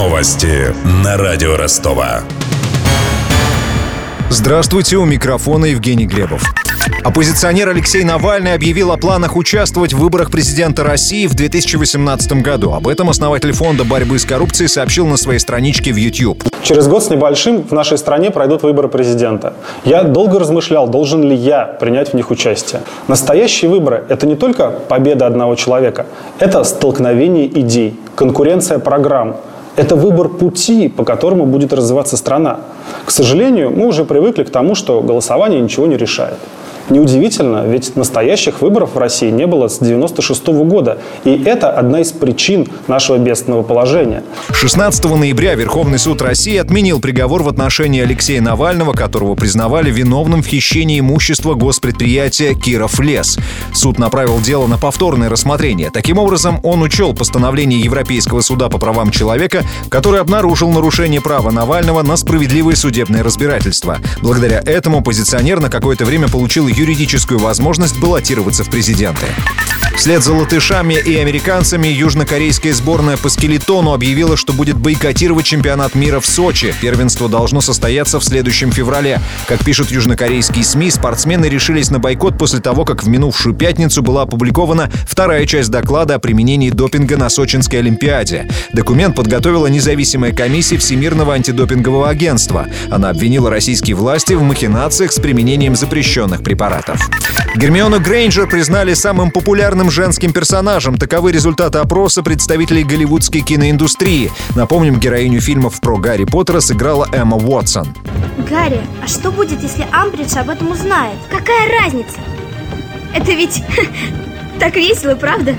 Новости на радио Ростова. Здравствуйте, у микрофона Евгений Глебов. Оппозиционер Алексей Навальный объявил о планах участвовать в выборах президента России в 2018 году. Об этом основатель фонда борьбы с коррупцией сообщил на своей страничке в YouTube. Через год с небольшим в нашей стране пройдут выборы президента. Я долго размышлял, должен ли я принять в них участие. Настоящие выборы – это не только победа одного человека, это столкновение идей, конкуренция программ – это выбор пути, по которому будет развиваться страна. К сожалению, мы уже привыкли к тому, что голосование ничего не решает. Неудивительно, ведь настоящих выборов в России не было с 1996 года. И это одна из причин нашего бедственного положения. 16 ноября Верховный суд России отменил приговор в отношении Алексея Навального, которого признавали виновным в хищении имущества госпредприятия «Киров лес». Суд направил дело на повторное рассмотрение. Таким образом, он учел постановление Европейского суда по правам человека, который обнаружил нарушение права Навального на справедливое судебное разбирательство. Благодаря этому оппозиционер на какое-то время получил юридическую возможность баллотироваться в президенты. Вслед за латышами и американцами южнокорейская сборная по скелетону объявила, что будет бойкотировать чемпионат мира в Сочи. Первенство должно состояться в следующем феврале. Как пишут южнокорейские СМИ, спортсмены решились на бойкот после того, как в минувшую пятницу была опубликована вторая часть доклада о применении допинга на Сочинской Олимпиаде. Документ подготовила независимая комиссия Всемирного антидопингового агентства. Она обвинила российские власти в махинациях с применением запрещенных препаратов. Гермиону Грейнджер признали самым популярным женским персонажем. Таковы результаты опроса представителей голливудской киноиндустрии. Напомним, героиню фильмов про Гарри Поттера сыграла Эмма Уотсон. Гарри, а что будет, если Амбридж об этом узнает? Какая разница? Это ведь так весело, правда?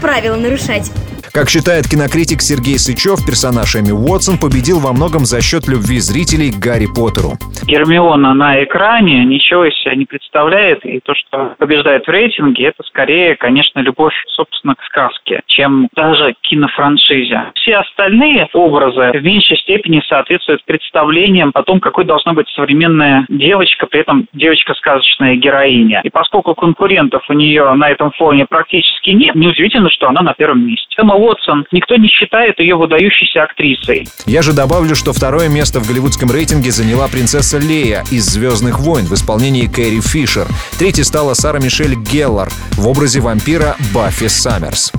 Правила нарушать. Как считает кинокритик Сергей Сычев, персонаж Эми Уотсон победил во многом за счет любви зрителей к Гарри Поттеру. Гермиона на экране ничего из себя не представляет, и то, что побеждает в рейтинге, это скорее, конечно, любовь, собственно, к сказке, чем даже кинофраншизе. Все остальные образы в меньшей степени соответствуют представлениям о том, какой должна быть современная девочка, при этом девочка-сказочная героиня. И поскольку конкурентов у нее на этом фоне практически нет, неудивительно, что она на первом месте. Эмма Уотсон, никто не считает ее выдающейся актрисой. Я же добавлю, что второе место в голливудском рейтинге заняла принцесса Лея из «Звездных войн» в исполнении Кэрри Фишер. Третьей стала Сара Мишель Геллар в образе вампира Баффи Саммерс.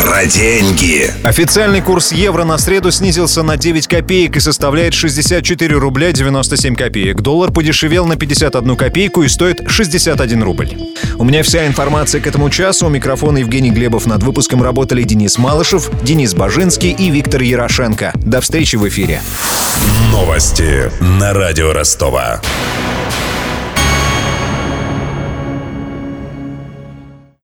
Про деньги. Официальный курс евро на среду снизился на 9 копеек и составляет 64 рубля 97 копеек. Доллар подешевел на 51 копейку и стоит 61 рубль. У меня вся информация к этому часу. У микрофона Евгений Глебов. Над выпуском работали Денис Малышев, Денис Бажинский и Виктор Ярошенко. До встречи в эфире. Новости на радио Ростова.